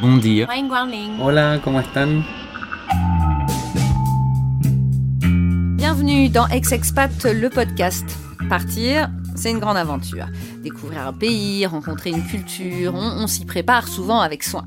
Bon dia. Hola, ¿cómo están? Bienvenue dans Ex-Expat, le podcast. Partir, c'est une grande aventure. Découvrir un pays, rencontrer une culture, on, on s'y prépare souvent avec soin.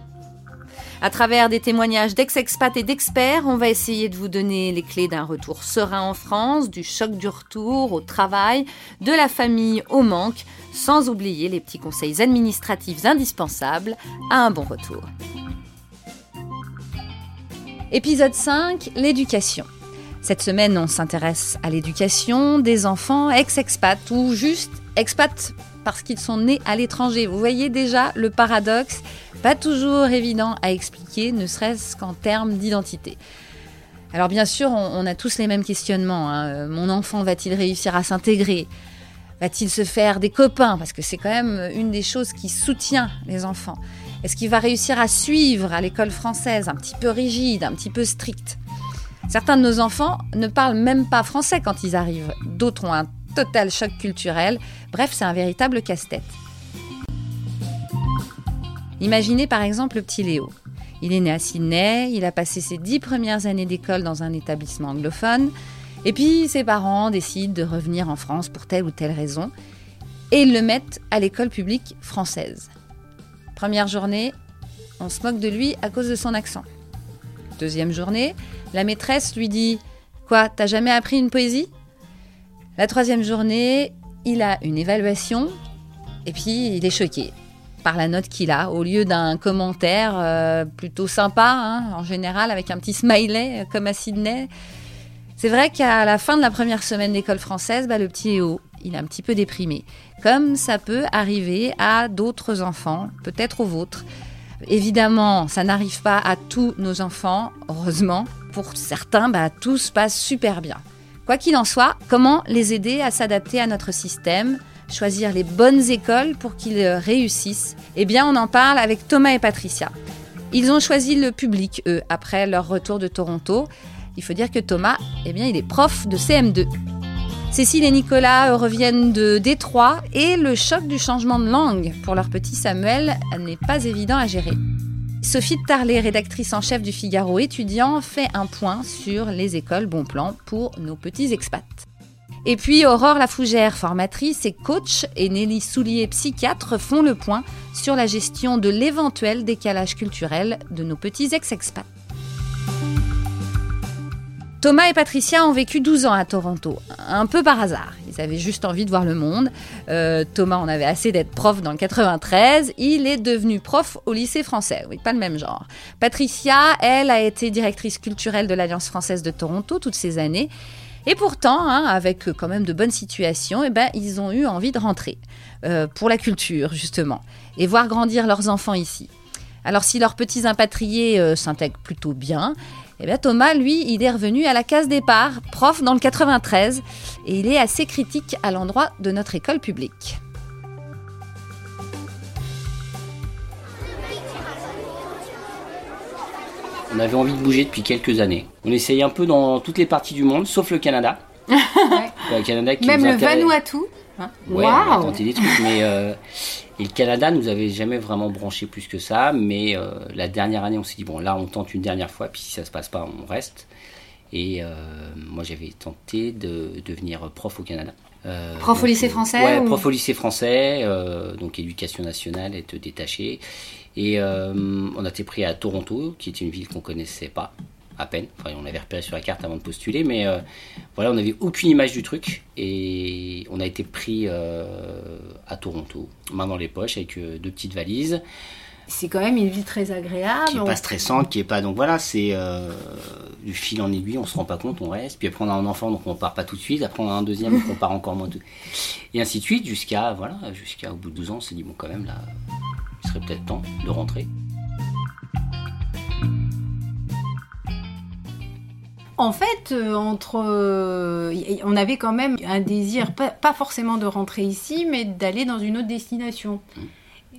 À travers des témoignages d'ex-expats et d'experts, on va essayer de vous donner les clés d'un retour serein en France, du choc du retour au travail, de la famille au manque, sans oublier les petits conseils administratifs indispensables à un bon retour. Épisode 5, l'éducation. Cette semaine, on s'intéresse à l'éducation des enfants ex-expats ou juste expats parce qu'ils sont nés à l'étranger. Vous voyez déjà le paradoxe pas toujours évident à expliquer, ne serait-ce qu'en termes d'identité. Alors bien sûr, on, a tous les mêmes questionnements. Hein. Mon enfant va-t-il réussir à s'intégrer? Va-t-il se faire des copains? Parce que c'est quand même une des choses qui soutient les enfants. Est-ce qu'il va réussir à suivre à l'école française, un petit peu rigide, un petit peu stricte Certains de nos enfants ne parlent même pas français quand ils arrivent. D'autres ont un total choc culturel. Bref, c'est un véritable casse-tête. Imaginez par exemple le petit Léo. Il est né à Sydney, il a passé ses dix premières années d'école dans un établissement anglophone, et puis ses parents décident de revenir en France pour telle ou telle raison, et ils le mettent à l'école publique française. Première journée, on se moque de lui à cause de son accent. Deuxième journée, la maîtresse lui dit Quoi, t'as jamais appris une poésie? La troisième journée, il a une évaluation, et puis il est choqué par la note qu'il a, au lieu d'un commentaire euh, plutôt sympa, hein, en général, avec un petit smiley, euh, comme à Sydney. C'est vrai qu'à la fin de la première semaine d'école française, bah, le petit Léo, il est un petit peu déprimé. Comme ça peut arriver à d'autres enfants, peut-être aux vôtres. Évidemment, ça n'arrive pas à tous nos enfants, heureusement. Pour certains, bah, tout se passe super bien. Quoi qu'il en soit, comment les aider à s'adapter à notre système choisir les bonnes écoles pour qu'ils réussissent? Eh bien, on en parle avec Thomas et Patricia. Ils ont choisi le public, eux, après leur retour de Toronto. Il faut dire que Thomas, eh bien, il est prof de CM2. Cécile et Nicolas reviennent de Détroit et le choc du changement de langue pour leur petit Samuel n'est pas évident à gérer. Sophie Tarlet, rédactrice en chef du Figaro étudiant, fait un point sur les écoles bon plan pour nos petits expats. Et puis Aurore Lafougère, formatrice et coach, et Nelly Soulier, psychiatre, font le point sur la gestion de l'éventuel décalage culturel de nos petits ex-expats. Thomas et Patricia ont vécu 12 ans à Toronto, un peu par hasard. Ils avaient juste envie de voir le monde. Euh, Thomas en avait assez d'être prof dans le 93. Il est devenu prof au lycée français. Oui, pas le même genre. Patricia, elle, a été directrice culturelle de l'Alliance française de Toronto toutes ces années. Et pourtant, hein, avec quand même de bonnes situations, eh ben, ils ont eu envie de rentrer euh, pour la culture, justement, et voir grandir leurs enfants ici. Alors si leurs petits impatriés euh, s'intègrent plutôt bien, eh bien, Thomas, lui, il est revenu à la case départ, prof dans le 93, et il est assez critique à l'endroit de notre école publique. On avait envie de bouger depuis quelques années. On essaye un peu dans toutes les parties du monde, sauf le Canada. le Canada qui Même le Vanuatu. Hein ouais, on a tenté des trucs, mais euh, et le Canada nous avait jamais vraiment branché plus que ça. Mais euh, la dernière année, on s'est dit bon, là, on tente une dernière fois, puis si ça se passe pas, on reste. Et euh, moi, j'avais tenté de devenir prof au Canada. prof au lycée français Ouais, prof au lycée français, donc éducation nationale, être détaché. Et on a été pris à Toronto, qui est une ville qu'on connaissait pas à peine. Enfin, on avait repéré sur la carte avant de postuler, mais euh, voilà, on n'avait aucune image du truc. Et on a été pris euh, à Toronto, main dans les poches, avec deux petites valises. C'est quand même une ville très agréable. Qui n'est pas stressante, qui est pas. Donc voilà, c'est du fil en aiguille, on se rend pas compte, on reste. Puis après, on a un enfant, donc on part pas tout de suite. Après, on a un deuxième, donc on part encore moins. Tout... Et ainsi de suite, jusqu'à, voilà, jusqu'à au bout de 12 ans, on s'est dit, bon, quand même, là il serait peut-être temps de rentrer. En fait, euh, entre, euh, on avait quand même un désir, pas, pas forcément de rentrer ici, mais d'aller dans une autre destination.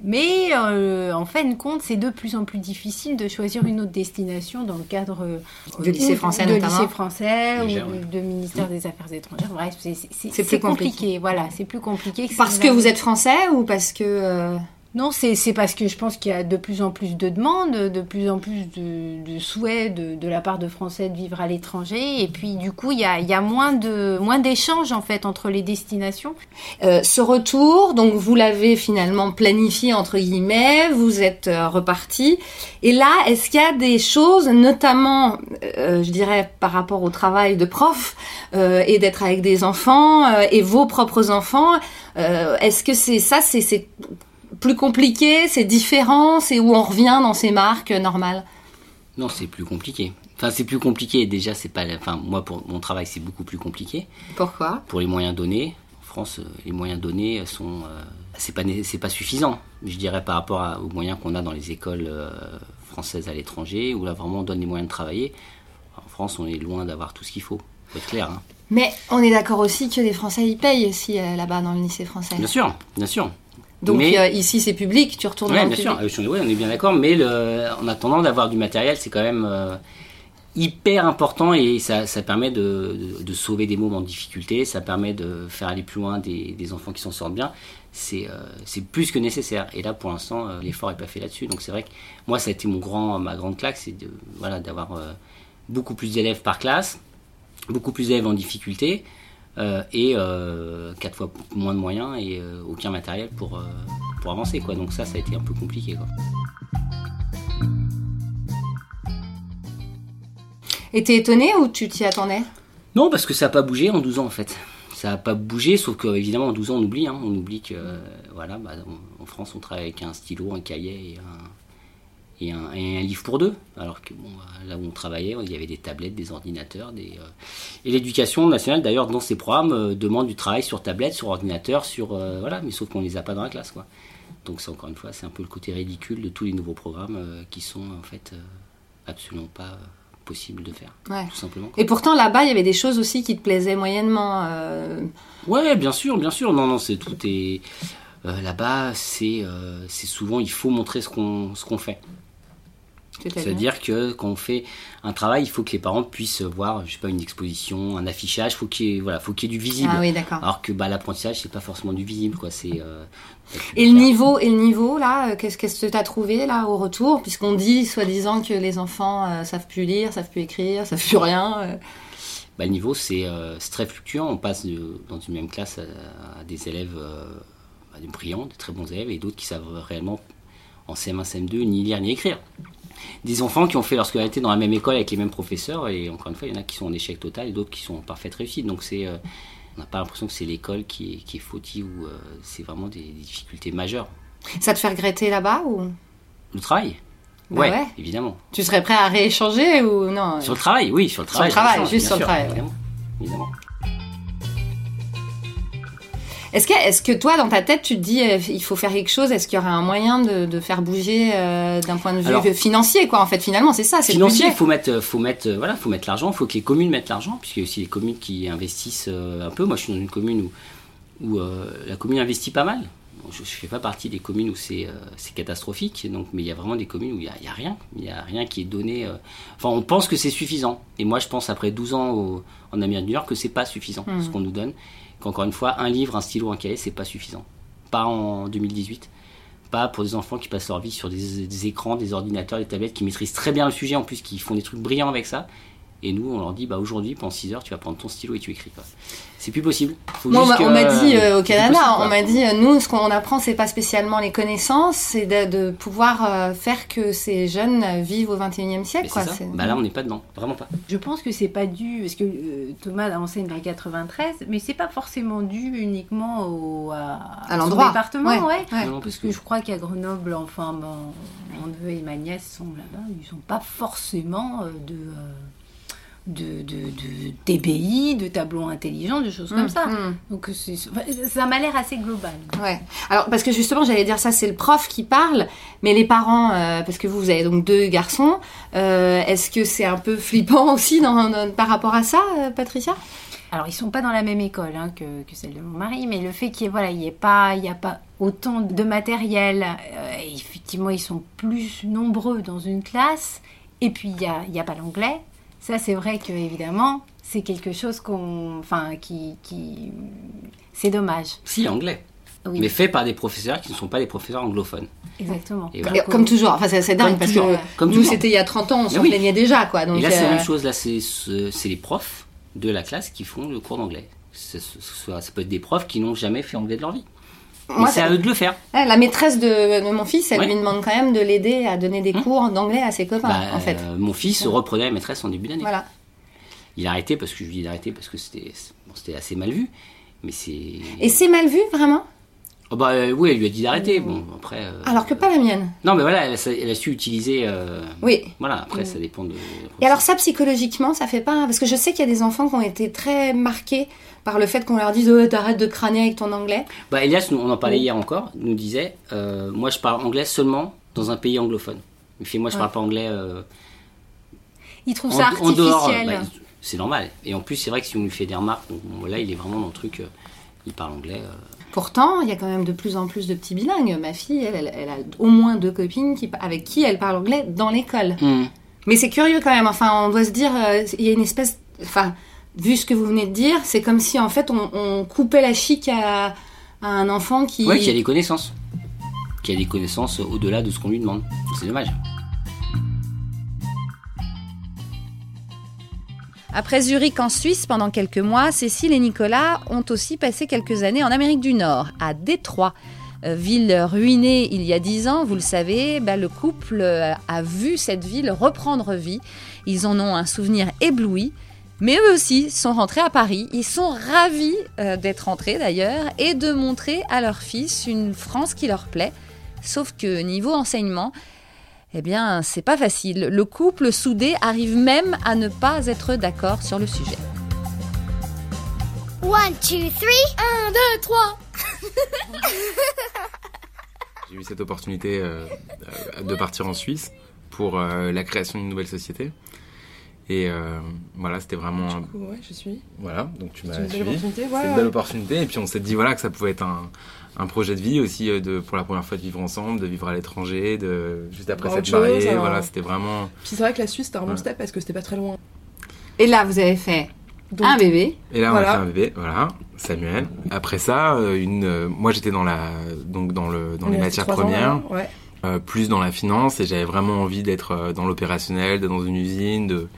Mais euh, en fin de compte, c'est de plus en plus difficile de choisir une autre destination dans le cadre euh, De lycée français de notamment. lycée français ou de ministère des Affaires étrangères. Bref, c'est- compliqué. compliqué. Voilà, c'est plus compliqué. que Parce que vous êtes français ou parce que. euh, non, c'est parce que je pense qu'il y a de plus en plus de demandes, de plus en plus de, de souhaits de, la part de Français de vivre à l'étranger. Et puis, du coup, il y a, il y a moins de moins d'échanges, en fait, entre les destinations. Euh, ce retour, donc vous l'avez finalement planifié entre guillemets, vous êtes euh, reparti. Et là, est-ce qu'il y a des choses, notamment, euh, je dirais, par rapport au travail de prof euh, et d'être avec des enfants euh, et vos propres enfants, est-ce que c'est ça, c'est plus compliqué, c'est différent, c'est où on revient dans ces marques normales Non, c'est plus compliqué. Enfin, c'est plus compliqué. Déjà, c'est pas. Enfin, moi, pour mon travail, c'est beaucoup plus compliqué. Pourquoi Pour les moyens donnés, en France, euh, les moyens donnés sont. euh, c'est pas, c'est pas suffisant. Je dirais par rapport à- aux moyens qu'on a dans les écoles euh, françaises à l'étranger, où là, vraiment, on donne les moyens de travailler. En France, on est loin d'avoir tout ce qu'il faut. Faut être clair. hein. Mais on est d'accord aussi que les Français y payent aussi euh, là-bas dans le lycée français. Bien sûr, bien sûr. Donc Mais- ici c'est public, tu retournes Ouais, dans bien sûr, public. Je- ouais, on est bien d'accord, mais le, en attendant d'avoir du matériel, c'est quand même euh, hyper important et ça, ça permet de, de- de sauver des mômes en difficulté, ça permet de faire aller plus loin des, des enfants qui s'en sortent bien. C'est euh, c'est plus que nécessaire. Et là, pour l'instant, euh, l'effort n'est pas fait là-dessus. Donc c'est vrai que moi, ça a été mon grand, ma grande claque, c'est de, voilà, d'avoir beaucoup plus d'élèves par classe, beaucoup plus d'élèves en difficulté. Euh, et euh, quatre fois moins de moyens et euh, aucun matériel pour, pour avancer quoi. Donc ça ça a été un peu compliqué quoi. Et t'es étonné ou tu t'y attendais? Non parce que ça n'a pas bougé en 12 ans en fait. Ça n'a pas bougé sauf que évidemment en 12 ans on oublie hein. on oublie que voilà bah, on- en France on travaille avec un stylo, un cahier et un et un, et un livre pour deux. Alors que bon, euh, là où on travaillait, il y avait des tablettes, des ordinateurs, des, euh, et l'éducation nationale d'ailleurs dans ses programmes euh, demande du travail sur tablette, sur ordinateur, sur euh, voilà, mais sauf qu'on les a pas dans la classe quoi. Donc c'est encore une fois, c'est un peu le côté ridicule de tous les nouveaux programmes qui sont en fait absolument pas possibles de faire, Ouais. tout simplement. quoi. Et pourtant là-bas il y avait des choses aussi qui te plaisaient moyennement. euh, Ouais, bien sûr, bien sûr. Non, non, c'est tout euh, là-bas. C'est euh, c'est souvent il faut montrer ce qu'on ce qu'on fait. C'est-à-dire que quand on fait un travail, il faut que les parents puissent voir, je sais pas, une exposition, un affichage. Faut qu'il y ait, voilà, faut qu'il y ait du visible. Ah oui d'accord. Alors que bah, l'apprentissage, c'est pas forcément du visible, quoi. C'est euh, Et le niveau, et le niveau là, euh, qu'est-ce que t'as trouvé là au retour? Puisqu'on dit soi-disant que les enfants euh, savent plus lire, savent plus écrire, savent plus rien. euh. bah, le niveau, c'est très fluctuant. On passe de- dans une même classe à, à des élèves bah, des brillants, des très bons élèves, et d'autres qui savent réellement en CM1, CM2 ni lire ni écrire. Des enfants qui ont fait leur scolarité dans la même école avec les mêmes professeurs, et encore une fois, il y en a qui sont en échec total et d'autres qui sont en parfaite réussite. Donc c'est, euh, on n'a pas l'impression que c'est l'école qui est, qui est fautive ou euh, c'est vraiment des, des difficultés majeures. Ça te fait regretter là-bas ou? Le travail? Bah ouais, ouais. évidemment. tu serais prêt à rééchanger ou non? Sur le travail, oui, sur le travail. le travail, juste sur le travail, évidemment. Est-ce que, est-ce que toi, dans ta tête, tu te dis, euh, il faut faire quelque chose Est-ce qu'il y aurait un moyen de, de faire bouger euh, d'un point de vue Alors- financier, quoi En fait, finalement, c'est ça, c'est Financier, il faut mettre, faut mettre, euh, voilà, faut mettre l'argent. Il faut que les communes mettent l'argent, puisqu'il y a aussi les communes qui investissent euh, un peu. Moi, je suis dans une commune où, où euh, la commune investit pas mal. Je ne fais pas partie des communes où c'est euh, c'est catastrophique, donc, mais il y a vraiment des communes où il n'y a, rien. Il n'y a rien qui est donné. euh, Enfin, on pense que c'est suffisant. Et moi, je pense, après 12 ans au- en Amérique du Nord, que c'est pas suffisant, Mhm. ce qu'on nous donne. Qu'encore une fois, un livre, un stylo, un cahier, c'est pas suffisant. Pas en 2018 pas pour des enfants qui passent leur vie sur des, des écrans, des ordinateurs, des tablettes, qui maîtrisent très bien le sujet, en plus qui font des trucs brillants avec ça. Et nous, on leur dit, bah aujourd'hui, pendant 6 heures, tu vas prendre ton stylo et tu écris. quoi. C'est plus possible. Faut on juste m'a- on que- m'a dit euh, au c'est plus Canada, possible, on m'a dit, euh, nous, ce qu'on apprend, c'est pas spécialement les connaissances, c'est de, de pouvoir euh, faire que ces jeunes euh, vivent au 21e siècle. Mais Quoi. c'est ça. C'est- Bah là, on n'est pas dedans, vraiment pas. Je pense que c'est pas dû, parce que euh, Thomas enseigne le 93, mais c'est pas forcément dû uniquement au, à, l'endroit. département, Ouais, ouais. ouais. Non, Parce que je crois qu'à Grenoble, enfin, mon, mon neveu et ma nièce sont là-bas, ils n'ont pas forcément euh, de, euh, de, de, de de tableaux intelligents, de choses comme Mmh, ça. mmh. Donc ça m'a l'air assez global. Ouais. Alors parce que justement, j'allais dire ça, c'est le prof qui parle, mais les parents, euh, parce que vous, vous avez donc deux garçons, euh, est-ce que c'est un peu flippant aussi dans, dans- par rapport à ça, euh, Patricia? Alors, ils sont pas dans la même école hein, que, que celle de mon mari, mais le fait qu'il n'y ait, voilà, il y ait pas, y a pas autant de matériel, effectivement, ils sont plus nombreux dans une classe, et puis il n'y a, y a pas l'anglais. Ça, c'est vrai que, évidemment, c'est quelque chose qu'on, enfin, qui, qui, c'est dommage. Si, anglais. Oui, Mais fait par des professeurs qui ne sont pas des professeurs anglophones. exactement. Et Donc, voilà. Et Comme toujours, enfin c'est dingue Comme parce toujours, que. Comme nous c'était il y a 30 ans, on s'en oui. plaignait déjà quoi. Donc, Et là, c'est la euh, même chose. Là, c'est ce- c'est les profs de la classe qui font le cours d'anglais. Ça peut être des profs qui n'ont jamais fait anglais de leur vie. C'est à eux de le faire. La maîtresse de, de mon fils, elle Ouais. lui demande quand même de l'aider à donner des Hum. cours d'anglais à ses copains Bah, en fait. euh, mon fils reprenait la maîtresse en début d'année. Voilà. Il a arrêté parce que je lui ai d'arrêter parce que c'était bon, c'était assez mal vu. Mais c'est. Et c'est mal vu vraiment? Oh, bah euh, oui, elle lui a dit d'arrêter. Bon, après. euh, Alors que pas la mienne. Non, mais voilà, elle, a- elle a su utiliser. euh, Oui. Voilà, après, ça dépend de. Et alors ça psychologiquement, ça fait pas parce que je sais qu'il y a des enfants qui ont été très marqués par le fait qu'on leur dise oh, t'arrêtes de crâner avec ton anglais. Bah, Elias, nous, on en parlait hier encore, nous disait euh, Moi, je parle anglais seulement dans un pays anglophone. Il fait Moi, je parle pas anglais. euh, Ils trouvent en, ça dehors. artificiel. bah, c'est normal. Et en plus, c'est vrai que si on lui fait des remarques, bon, là, il est vraiment dans le truc. euh, il parle anglais. euh, Pourtant, il y a quand même de plus en plus de petits bilingues. Ma fille, elle, elle, elle a au moins deux copines qui, avec qui elle parle anglais dans l'école. hum. Mais c'est curieux quand même. Enfin, on doit se dire, euh, il y a une espèce, enfin, vu ce que vous venez de dire, c'est comme si en fait on, on coupait la chic à, à un enfant qui. Ouais, qui a des connaissances. Qui a des connaissances au-delà de ce qu'on lui demande. C'est dommage. Après Zurich en Suisse pendant quelques mois, Cécile et Nicolas ont aussi passé quelques années en Amérique du Nord, à Détroit. Euh, Ville ruinée il y a dix ans, vous le savez, bah, le couple euh, a vu cette ville reprendre vie. Ils en ont un souvenir ébloui. Mais eux aussi sont rentrés à Paris. Ils sont ravis euh, d'être rentrés d'ailleurs et de montrer à leur fils une France qui leur plaît. Sauf que niveau enseignement, eh bien, c'est pas facile. Le couple soudé arrive même à ne pas être d'accord sur le sujet. One, two, three. Un, deux, trois. J'ai eu cette opportunité euh, euh, de partir en Suisse pour euh, la création d'une nouvelle société. Et euh, voilà, c'était vraiment. Du coup, ouais, je suis. Voilà, donc tu m'as C'est une belle suivi. opportunité. Ouais, C'est une ouais. belle opportunité. Et puis on s'est dit voilà que ça pouvait être un, un projet de vie aussi euh, de, pour la première fois de vivre ensemble, de vivre à l'étranger, de juste après s'être mariés. alors. Voilà, c'était vraiment. Puis c'est vrai que la Suisse, c'était un bon Ouais. step parce que c'était pas très loin. Et là, vous avez fait Donc, un bébé. Et là, on Voilà. a fait un bébé, voilà, Samuel. Après ça, euh, une, euh, moi j'étais dans la, donc dans le, dans on les matières ans, premières, Ouais. Euh, plus dans la finance, et j'avais vraiment envie d'être euh, dans l'opérationnel, d'être dans une usine, de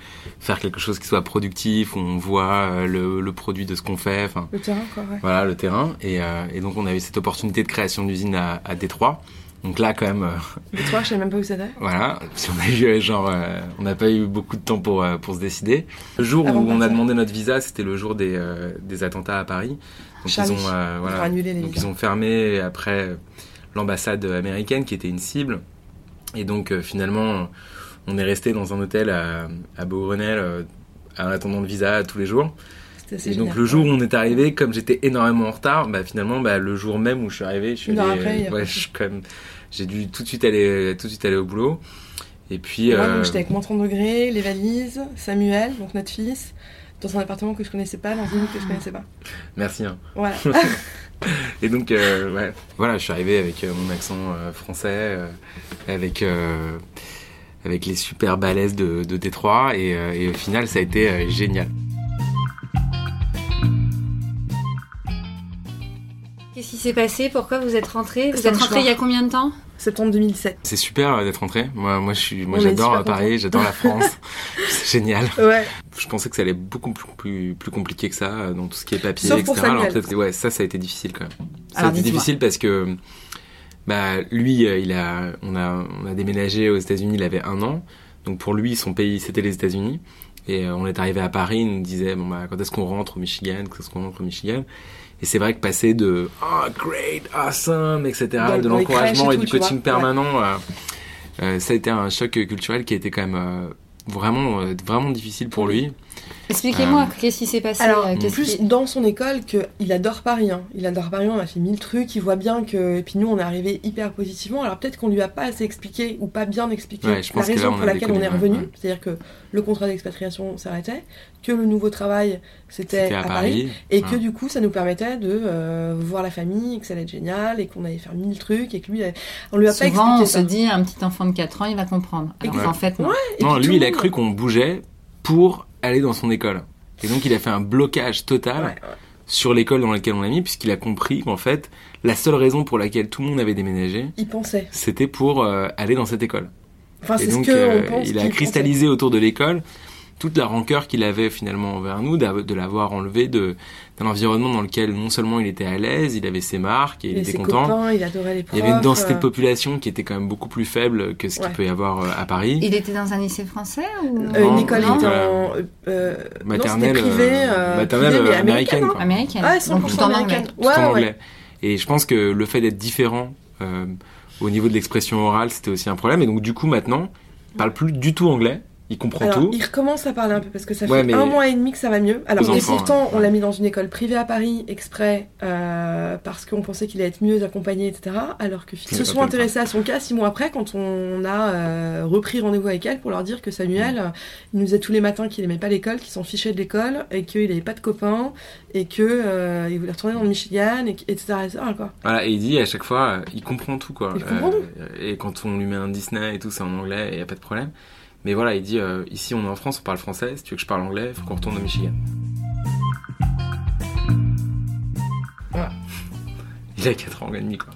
faire quelque chose qui soit productif, où on voit euh, le, le produit de ce qu'on fait, Le terrain, quoi, ouais. voilà, le terrain. Et, euh, et donc on a eu cette opportunité de création d'usine à, à Détroit. Donc là, quand même, euh, toi, je savais même pas où c'était. voilà, si on a eu genre, euh, on n'a pas eu beaucoup de temps pour euh, pour se décider. Le jour Avant où on a demandé notre visa, c'était le jour des euh, des attentats à Paris. Donc Charlie. ils ont euh, voilà, donc ils ont fermé après euh, l'ambassade américaine qui était une cible. Et donc euh, finalement, on est resté dans un hôtel à à Beaugrenelle euh, en attendant le visa tous les jours. Et donc le jour où on est arrivé, comme j'étais énormément en retard, bah finalement bah, le jour même où je suis arrivé, je suis allé, après, ouais, je quand même, j'ai dû tout de suite aller tout de suite aller au boulot. Et puis Et moi, euh, donc, j'étais avec moins 30 degrés, les valises, Samuel, donc notre fils, dans un appartement que je connaissais pas, dans une ville que je connaissais pas. merci. Hein. Voilà. Et donc euh, ouais, voilà, je suis arrivé avec euh, mon accent euh, français, avec avec les super balaises de, de Détroit, et, et au final ça a été génial. Qu'est-ce qui s'est passé Pourquoi vous êtes rentré? Vous êtes rentré il y a combien de temps? Septembre 2007. C'est super euh, d'être rentré. Moi, moi, je suis, moi, On est j'adore Paris, j'adore la France. c'est génial. Ouais. Je pensais que ça allait beaucoup plus, plus, plus compliqué que ça euh, dans tout ce qui est papier, Sauf etc. pour. Alors ouais, ça, ça a été difficile quand même. Ça Alors, a été difficile parce que bah lui, euh, il a, on a, on a déménagé aux États-Unis. Il avait un an, donc pour lui, son pays, c'était les États-Unis. Et on est arrivé à Paris, il nous disait bon bah quand est-ce qu'on rentre au Michigan, quand est-ce qu'on rentre au Michigan? Et c'est vrai que passer de oh great, awesome, etc. Dans- de l'encouragement et du coaching permanent. euh, euh, ça a été un choc culturel qui a été quand même euh, vraiment, euh, vraiment difficile pour lui. Expliquez-moi, qu'est-ce qui s'est passé Alors, euh, qu'est-ce plus qui- dans son école qu'il adore Paris. hein. Il adore Paris, on a fait mille trucs, il voit bien que. Et puis nous, on est arrivé hyper positivement. Alors peut-être qu'on lui a pas assez expliqué ou pas bien expliqué Ouais, je la là, raison on pour laquelle on est revenu. ouais. C'est-à-dire que le contrat d'expatriation s'arrêtait, que le nouveau travail c'était à, à Paris, Paris. et que du coup ça nous permettait de euh, voir la famille, que ça allait être génial, et qu'on allait faire mille trucs, et que lui, euh, on lui a pas Souvent, on expliqué se dit, un petit enfant de 4 ans, il va comprendre. Alors qu'en fait, non. Ouais, et Non, lui, il a cru qu'on bougeait pour aller dans son école. Et donc, il a fait un blocage total Ouais, ouais. sur l'école dans laquelle on l'a mis, puisqu'il a compris qu'en fait, la seule raison pour laquelle tout le monde avait déménagé, Il pensait. c'était pour euh, aller dans cette école. Enfin, Et c'est ce donc, que euh, on pense il a cristallisé autour de l'école toute la rancœur qu'il avait finalement envers nous, de l'avoir enlevé de d'un environnement dans lequel non seulement il était à l'aise, il avait ses marques et il pensait. était ses content. copains, il adorait les Il profs. y avait une densité de euh, population qui était quand même beaucoup plus faible que ce qu'il Ouais. peut y avoir euh, à Paris. Il était dans un lycée français ou Euh, Non, Nicole non. était en euh, Maternelle, non, privé, euh, euh, maternelle, privé, mais euh, américaine, quoi. américaine Ouais, 100% Donc tout en anglais. tout Ouais, en ouais. anglais. Et je pense que le fait d'être différent euh, au niveau de l'expression orale, c'était aussi un problème. Et donc du coup maintenant, il parle plus du tout anglais, il comprend Alors, tout. il recommence à parler un peu parce que ça Ouais, fait mais- un mois et demi que ça va mieux. Alors, et pourtant, on l'a mis dans une école privée à Paris exprès euh, parce qu'on pensait qu'il allait être mieux accompagné, etc. Alors que Il ils se sont intéressés à son cas six mois après quand on a euh, repris rendez-vous avec elle pour leur dire que Samuel, il nous disait tous les matins qu'il aimait pas l'école, qu'il s'en fichait de l'école et qu'il avait pas de copains et que euh, il voulait retourner dans le Michigan, et, etc., etc., quoi. Voilà, et il dit à chaque fois, il comprend tout quoi. Il comprend et quand on lui met un Disney et tout, c'est en anglais et y a pas de problème. Mais voilà, il dit euh, ici on est en France, on parle français. Si tu veux que je parle anglais, il faut qu'on retourne au Michigan. Voilà. Il a 4 ans et demi quoi.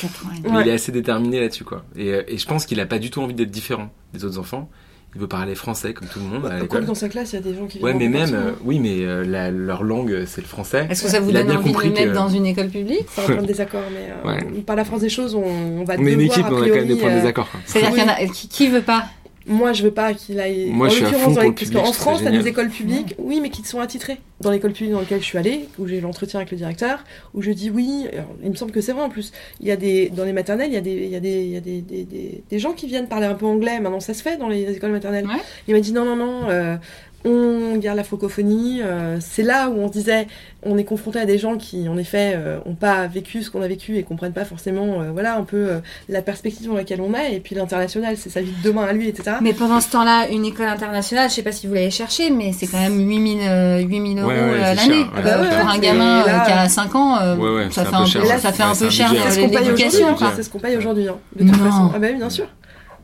Quatre ans et demi. Mais Ouais. il est assez déterminé là-dessus quoi. Et, euh, et je pense qu'il a pas du tout envie d'être différent des autres enfants. Il veut parler français comme tout le monde que l'école. dans sa classe, il y a des gens qui Ouais, mais même, France, euh, oui, mais euh, la- leur langue c'est le français. Est-ce que ça vous Il donne bien envie de le mettre que- dans une école publique? Ça va plein de désaccords, mais euh, Ouais. par la force des choses, on, on va On est une équipe, on a quand même des points de désaccord. C'est-à-dire Oui. qu'il y en a qui, qui veut pas? Moi, je veux pas qu'il aille. Moi, en je suis à l'occurrence, fond dans les- le parce public, qu'en France, t'as des écoles publiques, oui, mais qui te sont attitrées. Dans l'école publique dans laquelle je suis allée, où j'ai eu l'entretien avec le directeur, où je dis oui, alors, il me semble que c'est vrai en plus. Il y a des dans les maternelles, il y a des il y a des il y a des, des, des- des gens qui viennent parler un peu anglais. Maintenant, ça se fait dans les écoles maternelles. Ouais. Il m'a dit non non non. euh, on garde la francophonie. euh, c'est là où on se disait, on est confronté à des gens qui, en effet, euh, ont pas vécu ce qu'on a vécu et comprennent pas forcément, euh, voilà, un peu euh, la perspective dans laquelle on est. Et puis l'international, c'est sa vie de demain à lui, etc. Mais pendant ce temps-là, une école internationale, je sais pas si vous l'avez cherché, mais c'est quand même 8000 euh, 8000 euros Ouais, ouais, euh, l'année. cher, ouais, Euh, c'est pour un gamin là- euh, qui a 5 ans, euh, Ouais, ouais, ça fait un peu cher. ça fait un c'est peu cher budget. euh, C'est ce qu'on paye l'éducation. hein. C'est ce qu'on paye aujourd'hui, hein, de toute Non. façon. Ah bah oui, bien sûr.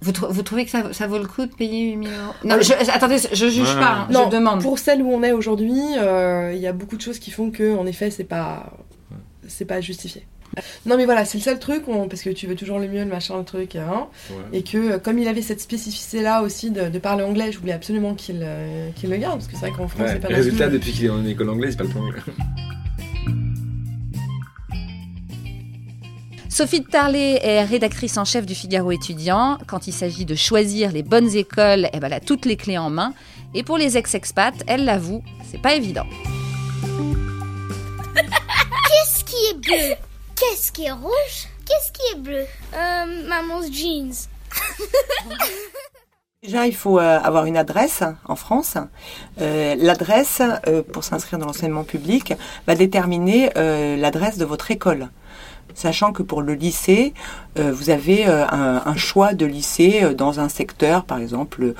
Vous, trou- vous trouvez que ça, ça vaut le coup de payer 8000 euros? Non, je, attendez, je juge Ouais. pas, hein, Non, je demande. Pour celle où on est aujourd'hui, euh, il y a beaucoup de choses qui font que, en effet, c'est pas, c'est pas justifié. Non mais voilà, c'est le seul truc, on- parce que tu veux toujours le mieux, le machin, le truc, hein, Ouais. et que euh, comme il avait cette spécificité là aussi de, de parler anglais, je voulais absolument qu'il euh, qu'il le garde, parce que c'est vrai qu'en France, Ouais. c'est pas Résultat, non plus- depuis qu'il est en école anglaise, il parle pas anglais. Sophie de Tarlet est rédactrice en chef du Figaro étudiant. Quand il s'agit de choisir les bonnes écoles, eh ben, elle a toutes les clés en main. Et pour les ex-expats, elle l'avoue, c'est pas évident. Qu'est-ce qui est bleu? Qu'est-ce qui est rouge? Qu'est-ce qui est bleu? Euh, maman's jeans. Déjà, il faut euh, avoir une adresse en France. Euh, L'adresse, euh, pour s'inscrire dans l'enseignement public, va déterminer euh, l'adresse de votre école. Sachant que pour le lycée, euh, vous avez euh, un, choix de lycée euh, dans un secteur, par exemple,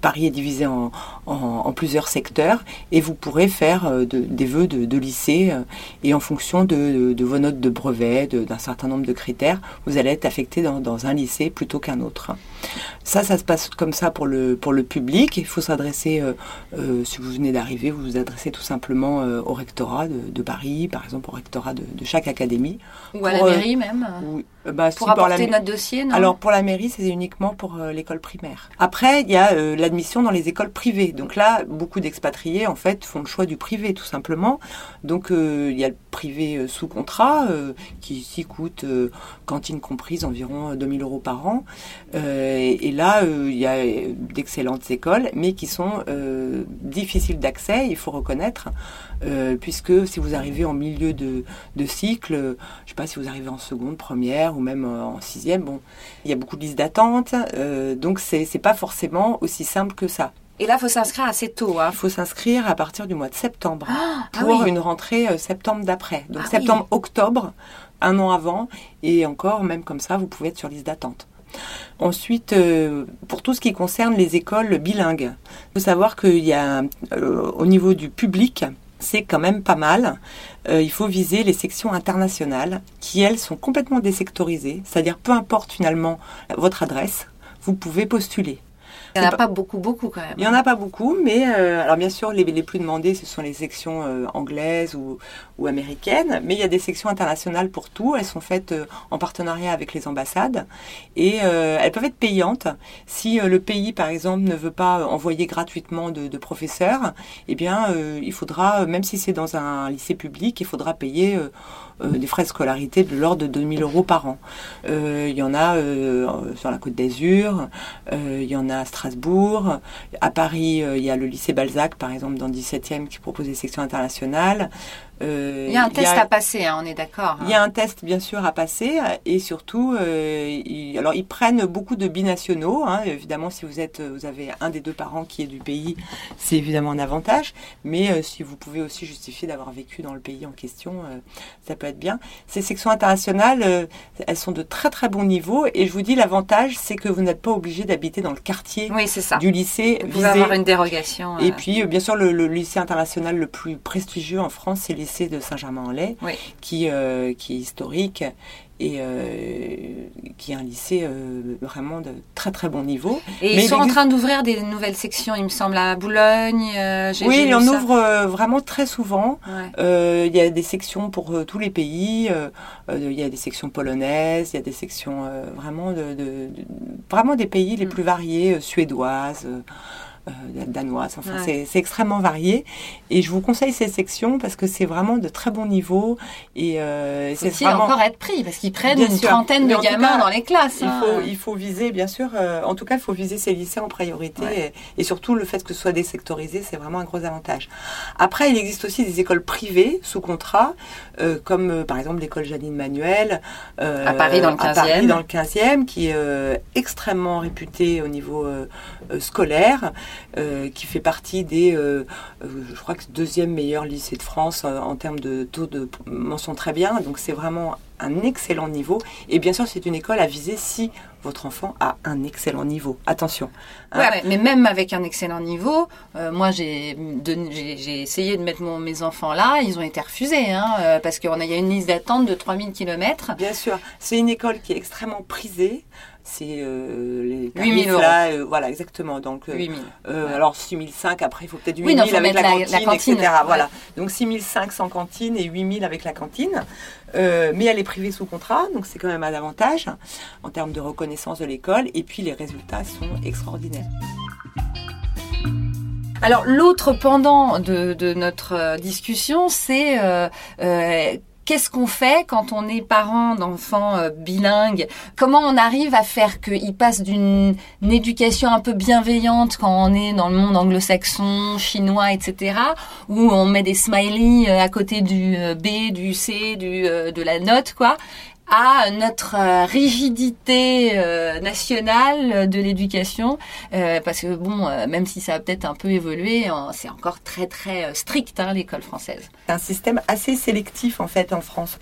Paris est divisé en, en- en plusieurs secteurs, et vous pourrez faire euh, de- des vœux de, de lycée, euh, et en fonction de, de vos notes de brevet, d'un certain nombre de critères, vous allez être affecté dans, dans un lycée plutôt qu'un autre. Ça, ça se passe comme ça pour le, pour le public. Il faut s'adresser, euh, euh, si vous venez d'arriver, vous vous adressez tout simplement euh, au rectorat de, Paris, par exemple au rectorat de, chaque académie. Ou à la mairie même. Euh, bah, Pour apporter notre dossier, non? Alors pour la mairie, c'est uniquement pour l'école primaire. Après, il y a l'admission dans les écoles privées. Donc là, beaucoup d'expatriés en fait font le choix du privé tout simplement. Donc euh, il y a le privé euh, sous contrat euh, qui ici coûte cantine comprise environ euh, 2000 euros par an. Et, là, il y a d'excellentes écoles, mais qui sont difficiles d'accès, il faut reconnaître, puisque si vous arrivez en milieu de, cycle, je sais pas si vous arrivez en seconde, première ou même en sixième, bon, il y a beaucoup de listes d'attente, donc c'est pas forcément aussi simple que ça. Et là, faut s'inscrire assez tôt. Hein. Il faut s'inscrire à partir du mois de septembre ah pour oui. une rentrée euh, septembre d'après. Donc Ah septembre-octobre, un an avant, et encore, même comme ça, vous pouvez être sur liste d'attente. Ensuite, euh, pour tout ce qui concerne les écoles bilingues, il faut savoir qu'il y a, euh, au niveau du public, c'est quand même pas mal. Euh, il faut viser les sections internationales qui, elles, sont complètement désectorisées. C'est-à-dire, peu importe finalement votre adresse, vous pouvez postuler. Il n'y en a pas beaucoup, beaucoup quand même. Il n'y en a pas beaucoup, mais euh, alors bien sûr, les, les plus demandées, ce sont les sections euh, anglaises ou, ou américaines, mais il y a des sections internationales pour tout. Elles sont faites euh, en partenariat avec les ambassades et euh, elles peuvent être payantes. Si euh, le pays, par exemple, ne veut pas envoyer gratuitement de, de professeurs, eh bien, euh, il faudra, même si c'est dans un lycée public, il faudra payer des frais de scolarité de l'ordre de 2000 euros par an. Euh, il y en a euh, sur la Côte d'Azur, euh, il y en a à Strasbourg, à Paris, euh, il y a le lycée Balzac, par exemple, dans le 17e, qui propose des sections internationales. Euh, Il y a un test à passer, hein, on est d'accord. il y a un test bien sûr à passer et surtout, euh, ils, alors ils prennent beaucoup de binationaux. Hein, évidemment, si vous êtes, vous avez un des deux parents qui est du pays, c'est évidemment un avantage. Mais euh, si vous pouvez aussi justifier d'avoir vécu dans le pays en question, euh, ça peut être bien. Ces sections internationales, euh, elles sont de très très bon niveau et je vous dis l'avantage, c'est que vous n'êtes pas obligé d'habiter dans le quartier Oui, ça. du lycée Vous pouvez avoir une dérogation. Et euh, puis, euh, bien sûr, le, le lycée international le plus prestigieux en France, c'est le lycée de Saint-Germain-en-Laye, Oui. qui, euh, qui est historique et euh, qui est un lycée euh, vraiment de très très bon niveau. Et Mais ils il sont en train d'ouvrir des nouvelles sections, il me semble, à Boulogne. euh, Oui, j'ai il lu en ça. ouvre euh, vraiment très souvent. Ouais. Il y a des sections pour tous les pays. il y a des sections polonaises, il y a des sections vraiment de, de- de- vraiment des pays les Mm. plus variés, suédoises. Euh, danoises, enfin Ouais. c'est- extrêmement varié et je vous conseille ces sections parce que c'est vraiment de très bon niveau et euh, c'est vraiment encore être pris parce qu'ils prennent Bien une sûr. trentaine Mais de gamins cas, dans les classes. il hein. faut, il faut viser, bien sûr, euh, en tout cas, il faut viser ces lycées en priorité. Ouais. Et, et surtout, le fait que ce soit désectorisé, c'est vraiment un gros avantage. Après, il existe aussi des écoles privées sous contrat, euh, comme euh, par exemple l'école Janine Manuel. euh, À Paris, dans le à Paris, 15e. dans le 15e, qui est euh, extrêmement réputée au niveau scolaire, euh, qui fait partie des, euh, euh, je crois que deuxième meilleur lycée de France euh, en termes de taux de mention très bien. Donc c'est vraiment un excellent niveau. Et bien sûr, c'est une école à viser si votre enfant a un excellent niveau. Attention. hein. Ouais, mais même avec un excellent niveau, euh, moi j'ai essayé de mettre mon- mes enfants là, ils ont été refusés, hein, parce qu'il y a une liste d'attente de 3000 km. Bien sûr, c'est une école qui est extrêmement prisée. C'est euh, les 8 000 tarifs là, euh, voilà exactement. Donc, euh, 8000. euh, Ouais. alors 6005, après il faut peut-être 8000 Oui, avec la cantine, la cantine, etc. ouais. Voilà. Donc 6500 cantine et 8000 avec la cantine. Mais elle est privée sous contrat, donc c'est quand même un avantage en termes de reconnaissance de l'école. Et puis les résultats sont extraordinaires. Alors l'autre pendant de, de notre euh, discussion, c'est Qu'est-ce qu'on fait quand on est parent d'enfants euh, bilingues? Comment on arrive à faire qu'ils passent d'une une éducation un peu bienveillante quand on est dans le monde anglo-saxon, chinois, etc., où on met des smileys euh, à côté du euh, B, du C, du, de la note, quoi, à notre euh, rigidité euh, nationale de l'éducation, euh, parce que bon, euh, même si ça a peut-être un peu évolué, c'est encore très très strict hein, l'école française. C'est un système assez sélectif en fait en France.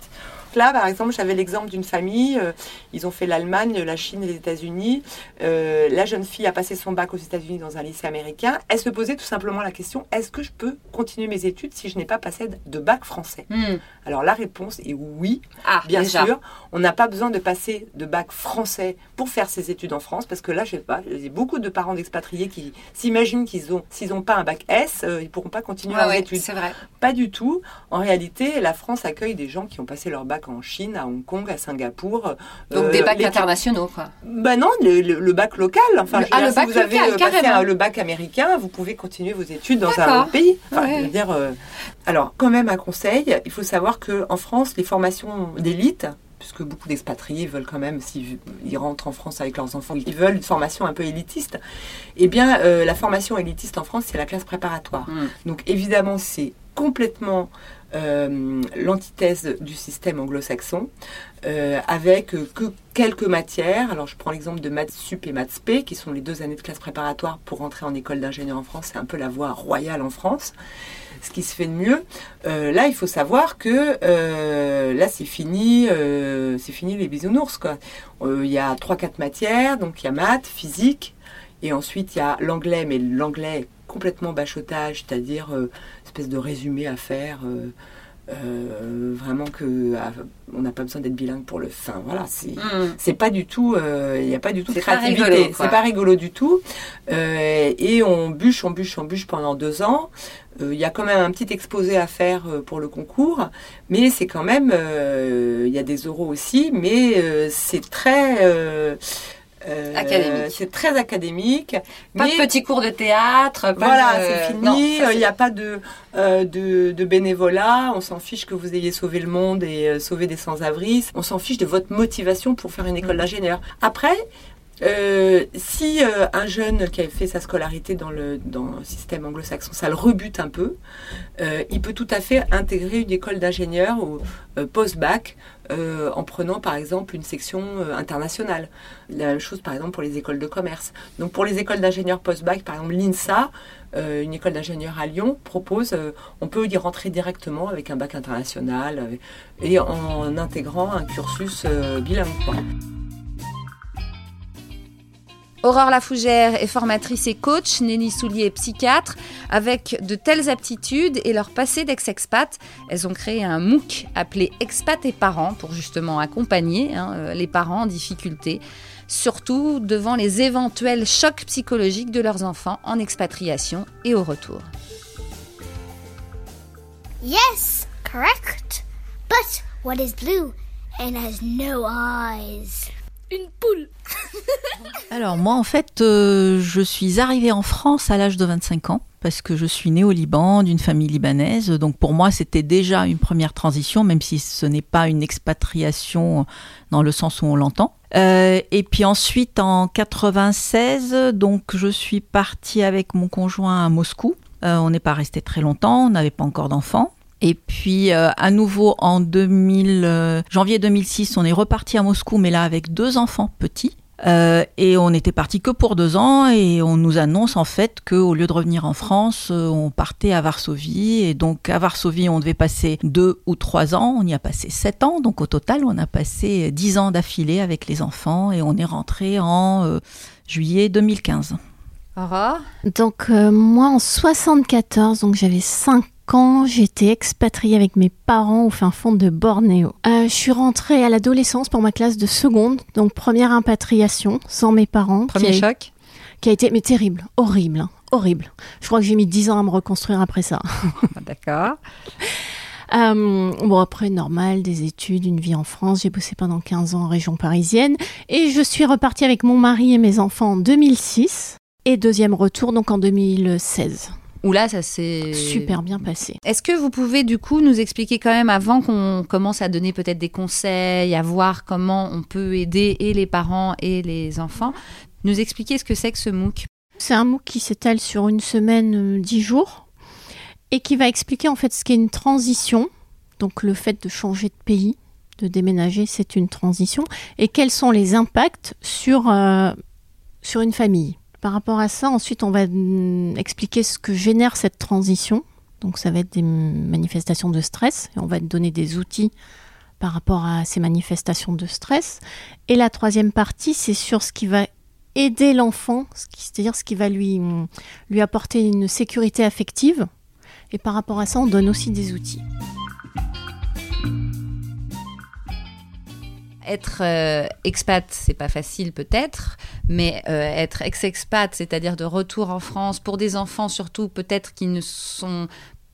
Là, par exemple, j'avais l'exemple d'une famille. euh, ils ont fait l'Allemagne, la Chine et les États-Unis. Euh, la jeune fille a passé son bac aux États-Unis dans un lycée américain. Elle se posait tout simplement la question est-ce que je peux continuer mes études si je n'ai pas passé de bac français Hmm. Alors la réponse est oui. Ah, Bien déjà. sûr, on n'a pas besoin de passer de bac français pour faire ses études en France, parce que là, je sais pas, j'ai beaucoup de parents d'expatriés qui s'imaginent qu'ils ont, s'ils n'ont pas un bac S, euh, ils pourront pas continuer leurs ouais, études. c'est vrai. Pas du tout. En réalité, la France accueille des gens qui ont passé leur bac en Chine, à Hong Kong, à Singapour. Donc Euh, des bacs les- internationaux, quoi. Ben non, le, le- le bac local. Enfin, Le- ah, dire, le si bac vous avez local, euh, passé un- le bac américain, vous pouvez continuer vos études dans un autre pays. Enfin, Ouais. dire, euh, alors, quand même un conseil, il faut savoir que en France, les formations d'élite, puisque beaucoup d'expatriés veulent quand même, s'ils ils rentrent en France avec leurs enfants, ils veulent une formation un peu élitiste. Eh bien, euh, la formation élitiste en France, c'est la classe préparatoire. Hmm. Donc évidemment, c'est complètement euh, l'antithèse du système anglo-saxon, euh, avec que quelques matières. Alors je prends l'exemple de maths sup et maths p, qui sont les deux années de classe préparatoire pour entrer en école d'ingénieur en France. C'est un peu la voie royale en France, ce qui se fait de mieux. Euh, là, il faut savoir que là, c'est fini, c'est fini les bisounours. Quoi. Il y a trois quatre matières, donc il y a maths, physique, et ensuite il y a l'anglais, mais l'anglais complètement bachotage, c'est-à-dire espèce de résumé à faire. Euh, euh, vraiment que ah, on n'a pas besoin d'être bilingue pour le fin voilà c'est mm. c'est pas du tout euh, il n'y a pas du tout de créativité. c'est pas rigolo du tout. Et on bûche on bûche on bûche pendant deux ans. Il y a quand même un petit exposé à faire pour le concours. Mais c'est quand même il y a des euros aussi. Mais c'est très euh, académique. C'est très académique. Pas de petits cours de théâtre. voilà, c'est fini. Il n'y a pas de, euh, de, de, bénévolat. On s'en fiche que vous ayez sauvé le monde et euh, sauvé des sans-abri. On s'en fiche de votre motivation pour faire une école mm. d'ingénieur. Après, euh, si euh, un jeune qui a fait sa scolarité dans le, dans le système anglo-saxon, ça le rebute un peu, euh, il peut tout à fait intégrer une école d'ingénieur ou post-bac en prenant par exemple une section internationale. La même chose par exemple pour les écoles de commerce. Donc pour les écoles d'ingénieurs post-bac, par exemple l'INSA, une école d'ingénieur à Lyon, propose, on peut y rentrer directement avec un bac international et en intégrant un cursus bilingue. Aurore Lafougère est formatrice et coach, Nelly Soulier est psychiatre. Avec de telles aptitudes et leur passé d'ex-expat, elles ont créé un MOOC appelé Expat et parents pour justement accompagner hein, euh, les parents en difficulté, surtout devant les éventuels chocs psychologiques de leurs enfants en expatriation et au retour. Yes, correct. But what is blue? And has no eyes? Une poule. Alors moi en fait, euh, je suis arrivée en France à l'âge de 25 ans parce que je suis née au Liban d'une famille libanaise. Donc pour moi c'était déjà une première transition, même si ce n'est pas une expatriation dans le sens où on l'entend. Euh, et puis ensuite en 96, donc je suis partie avec mon conjoint à Moscou. Euh, on n'est pas resté très longtemps, on n'avait pas encore d'enfants. Et puis euh, à nouveau en 2000, euh, janvier 2006, on est reparti à Moscou, mais là avec deux enfants petits. Euh, et on n'était parti que pour deux ans. Et on nous annonce en fait qu'au lieu de revenir en France, on partait à Varsovie. Et donc à Varsovie on devait passer deux ou trois ans, on y a passé sept ans, donc au total on a passé dix ans d'affilée avec les enfants. Et on est rentré en juillet 2015. Aurore? Donc moi en 74, donc j'avais cinq quand j'étais expatriée avec mes parents au fin fond de Bornéo. Euh, je suis rentrée à l'adolescence pour ma classe de seconde, donc première impatriation sans mes parents. Premier choc Qui a été mais terrible, horrible, hein, horrible. Je crois que j'ai mis 10 ans à me reconstruire après ça. D'accord. Euh, bon, après, normal, des études, une vie en France. J'ai bossé pendant 15 ans en région parisienne. Et je suis repartie avec mon mari et mes enfants en 2006. Et deuxième retour, donc en 2016 où là, ça s'est super bien passé. Est-ce que vous pouvez du coup nous expliquer quand même, avant qu'on commence à donner peut-être des conseils, à voir comment on peut aider et les parents et les enfants, nous expliquer ce que c'est que ce MOOC? C'est un MOOC qui s'étale sur une semaine, euh, dix jours, et qui va expliquer en fait ce qu'est une transition, donc le fait de changer de pays, de déménager, c'est une transition, et quels sont les impacts sur, euh, sur une famille? Par rapport à ça, ensuite, on va mm, expliquer ce que génère cette transition. Donc, ça va être des manifestations de stress et on va donner des outils par rapport à ces manifestations de stress. Et la troisième partie, c'est sur ce qui va aider l'enfant, c'est-à-dire ce qui va lui, mm, lui apporter une sécurité affective. Et par rapport à ça, on donne aussi des outils. Être euh, expat, c'est pas facile peut-être, mais euh, être ex-expat, c'est-à-dire de retour en France pour des enfants surtout peut-être qui ne sont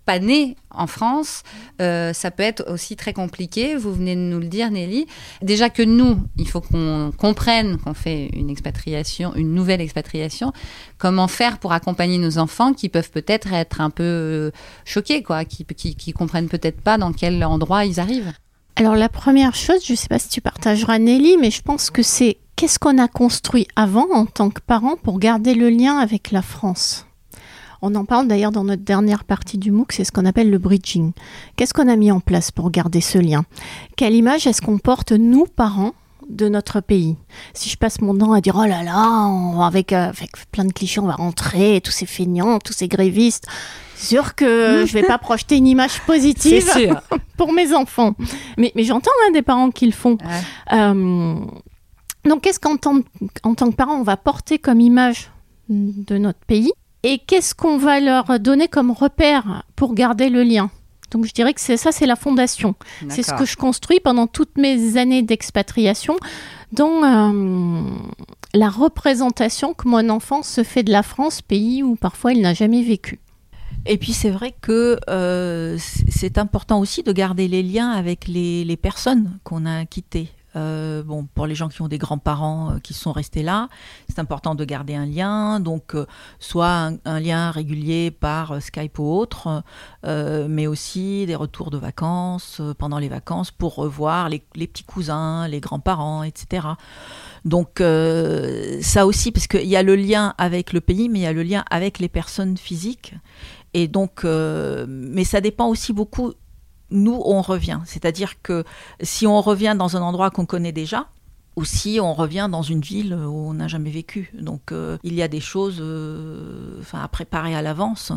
pas nés en France, euh, ça peut être aussi très compliqué. Vous venez de nous le dire, Nelly. Déjà que nous, il faut qu'on comprenne qu'on fait une expatriation, une nouvelle expatriation. Comment faire pour accompagner nos enfants qui peuvent peut-être être un peu choqués, quoi, qui, qui, qui comprennent peut-être pas dans quel endroit ils arrivent? Alors la première chose, je ne sais pas si tu partageras Nelly, mais je pense que c'est qu'est-ce qu'on a construit avant en tant que parents pour garder le lien avec la France? On en parle d'ailleurs dans notre dernière partie du MOOC, c'est ce qu'on appelle le bridging. Qu'est-ce qu'on a mis en place pour garder ce lien? Quelle image est-ce qu'on porte, nous, parents, de notre pays. Si je passe mon temps à dire oh là là, avec, euh, avec plein de clichés, on va rentrer, tous ces feignants, tous ces grévistes, sûr que je vais pas projeter une image positive pour mes enfants. Mais, mais j'entends hein, des parents qui le font. Euh, donc, qu'est-ce qu'en tant, en tant que parent, on va porter comme image de notre pays et qu'est-ce qu'on va leur donner comme repère pour garder le lien? Donc je dirais que ça, c'est la fondation. C'est ce que je construis pendant toutes mes années d'expatriation, dont euh, la représentation que mon enfant se fait de la France, pays où parfois il n'a jamais vécu. Et puis c'est vrai que euh, c'est important aussi de garder les liens avec les, les personnes qu'on a quittées. Euh, bon, pour les gens qui ont des grands-parents euh, qui sont restés là, c'est important de garder un lien, donc euh, soit un, lien régulier par Skype ou autre, mais aussi des retours de vacances pendant les vacances pour revoir les, petits cousins, les grands-parents, etc. Donc ça aussi, parce qu'il y a le lien avec le pays, mais il y a le lien avec les personnes physiques. Et donc, mais ça dépend aussi beaucoup nous, on revient. C'est-à-dire que si on revient dans un endroit qu'on connaît déjà, ou si on revient dans une ville où on n'a jamais vécu. Donc euh, il y a des choses euh, à préparer à l'avance.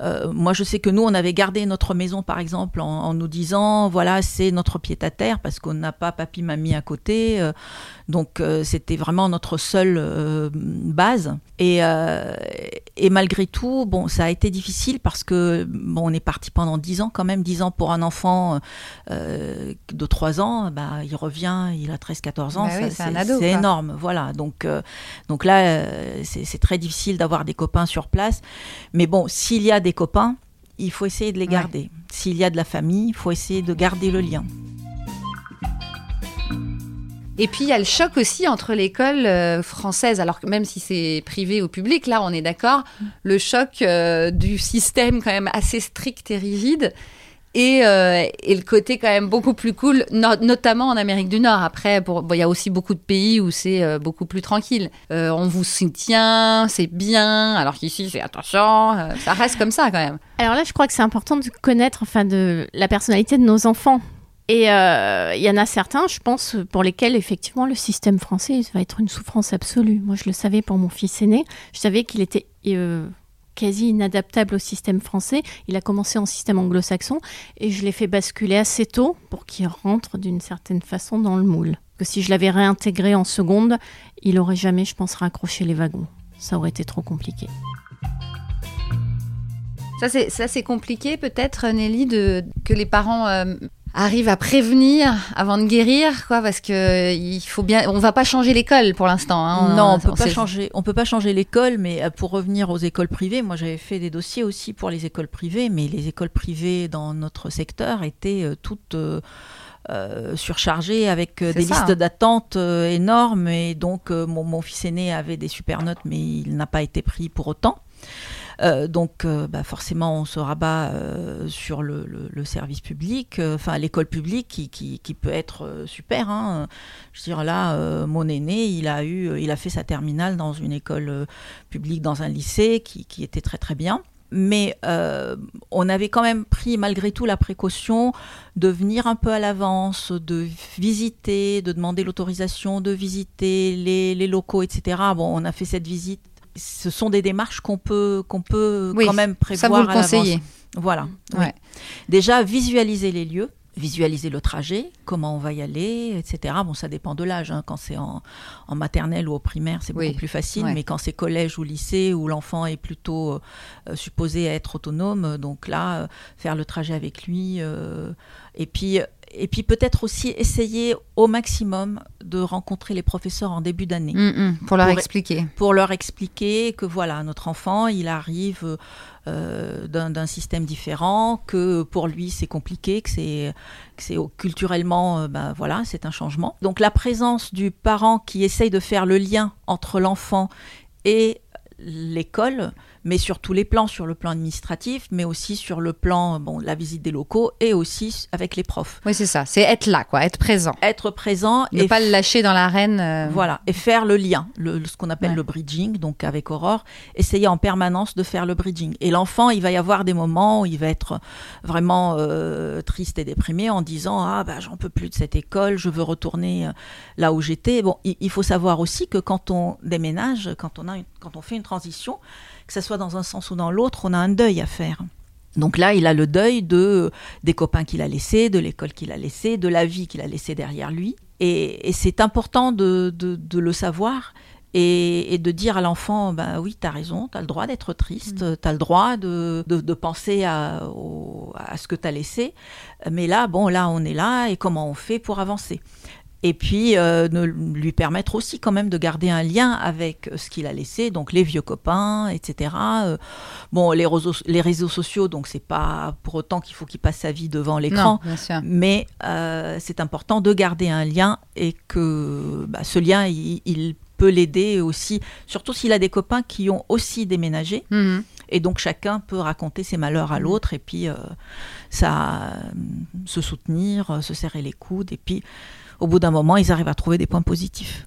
Euh, moi je sais que nous on avait gardé notre maison par exemple en, nous disant voilà c'est notre pied à terre parce qu'on n'a pas papy mamie à côté. donc c'était vraiment notre seule base. Et, malgré tout, bon, ça a été difficile parce que bon, on est parti pendant 10 ans quand même, 10 ans pour un enfant de 3 ans, bah, il revient, il a 13-14 ans, bah c'est énorme. Voilà, donc, euh, donc là, euh, c'est très difficile d'avoir des copains sur place. Mais bon, s'il y a des copains, il faut essayer de les garder. S'il y a de la famille, il faut essayer de garder le lien. Et puis il y a le choc aussi entre l'école euh, française, alors que même si c'est privé ou public, là on est d'accord, le choc euh, du système quand même assez strict et rigide. Et, euh, et, le côté quand même beaucoup plus cool, notamment en Amérique du Nord. Après, il y a aussi beaucoup de pays où c'est beaucoup plus tranquille. on vous soutient, c'est bien, alors qu'ici c'est attention, ça reste comme ça quand même. Alors là, je crois que c'est important de connaître enfin, la personnalité de nos enfants. Et euh, il y en a certains, je pense, pour lesquels effectivement le système français va être une souffrance absolue. Moi, je le savais pour mon fils aîné. Je savais qu'il était euh, quasi inadaptable au système français. Il a commencé en système anglo-saxon et je l'ai fait basculer assez tôt pour qu'il rentre d'une certaine façon dans le moule. Que si je l'avais réintégré en seconde, il aurait jamais, je pense, raccroché les wagons. Ça aurait été trop compliqué. Ça c'est compliqué peut-être Nelly de que les parents euh, arrive à prévenir avant de guérir, quoi, parce que il faut bien, on va pas changer l'école pour l'instant. Hein. non, on peut pas changer, on peut pas changer l'école, mais euh, pour revenir aux écoles privées, moi j'avais fait des dossiers aussi pour les écoles privées, mais les écoles privées dans notre secteur étaient euh, toutes euh, surchargées avec des listes d'attente énormes, et donc mon, mon, fils aîné avait des super notes, mais il n'a pas été pris pour autant. Euh, donc, euh, bah, forcément, on se rabat euh, sur le, service public, enfin l'école publique qui, peut être super. Hein. Je veux dire, là, mon aîné, il a eu, il a fait sa terminale dans une école publique, dans un lycée qui, était très très bien mais on avait quand même pris malgré tout la précaution de venir un peu à l'avance, de visiter, de demander l'autorisation de visiter les, les, locaux, etc. Bon, on a fait cette visite ce sont des démarches qu'on peut, qu'on peut quand même prévoir ça vous le Voilà. Déjà, visualiser les lieux, visualiser le trajet, comment on va y aller, etc. Bon, ça dépend de l'âge. Hein. Quand c'est en, maternelle ou au primaire, c'est beaucoup plus facile. Mais quand c'est collège ou lycée, où l'enfant est plutôt euh, supposé être autonome, donc là, euh, faire le trajet avec lui. Euh, et puis, et puis peut-être aussi essayer au maximum de rencontrer les professeurs en début d'année. Mm, mm, pour leur expliquer. Pour leur expliquer que voilà, notre enfant, il arrive euh, d'un système différent, que pour lui c'est compliqué, que c'est c'est culturellement, euh, ben voilà, c'est un changement. Donc la présence du parent qui essaye de faire le lien entre l'enfant et l'école mais sur tous les plans, sur le plan administratif, mais aussi sur le plan, bon, la visite des locaux et aussi avec les profs. Oui, c'est ça. C'est être là, quoi, être présent. Être présent Ne et pas le lâcher dans l'arène. euh, voilà, et faire le lien, le, ce qu'on appelle Ouais. le bridging, donc avec Aurore, essayer en permanence de faire le bridging. Et l'enfant, il va y avoir des moments où il va être vraiment euh, triste et déprimé en disant ah bah j'en peux plus de cette école, je veux retourner euh, là où j'étais. Bon, il, il faut savoir aussi que quand on déménage, quand on a une- quand on fait une transition, que ce soit dans un sens ou dans l'autre, on a un deuil à faire. Donc là, il a le deuil de des copains qu'il a laissés, de l'école qu'il a laissée, de la vie qu'il a laissée derrière lui. Et, et c'est important de, de- de le savoir et, et de dire à l'enfant, ben oui, tu as raison, tu as le droit d'être triste, tu as le droit de, de, penser à, au- à ce que tu as laissé. Mais là, bon, là, on est là et comment on fait pour avancer? Et puis euh, lui permettre aussi quand même de garder un lien avec ce qu'il a laissé, donc les vieux copains, etc. Euh, bon, les réseaux, les réseaux sociaux, donc c'est pas pour autant qu'il faut qu'il passe sa vie devant l'écran, mais euh, c'est important de garder un lien et que bah, ce lien, il, il peut l'aider aussi, surtout s'il a des copains qui ont aussi déménagé. Mhm. Et donc chacun peut raconter ses malheurs à l'autre et puis euh, ça, euh, se soutenir, euh, se serrer les coudes et puis au bout d'un moment ils arrivent à trouver des points positifs.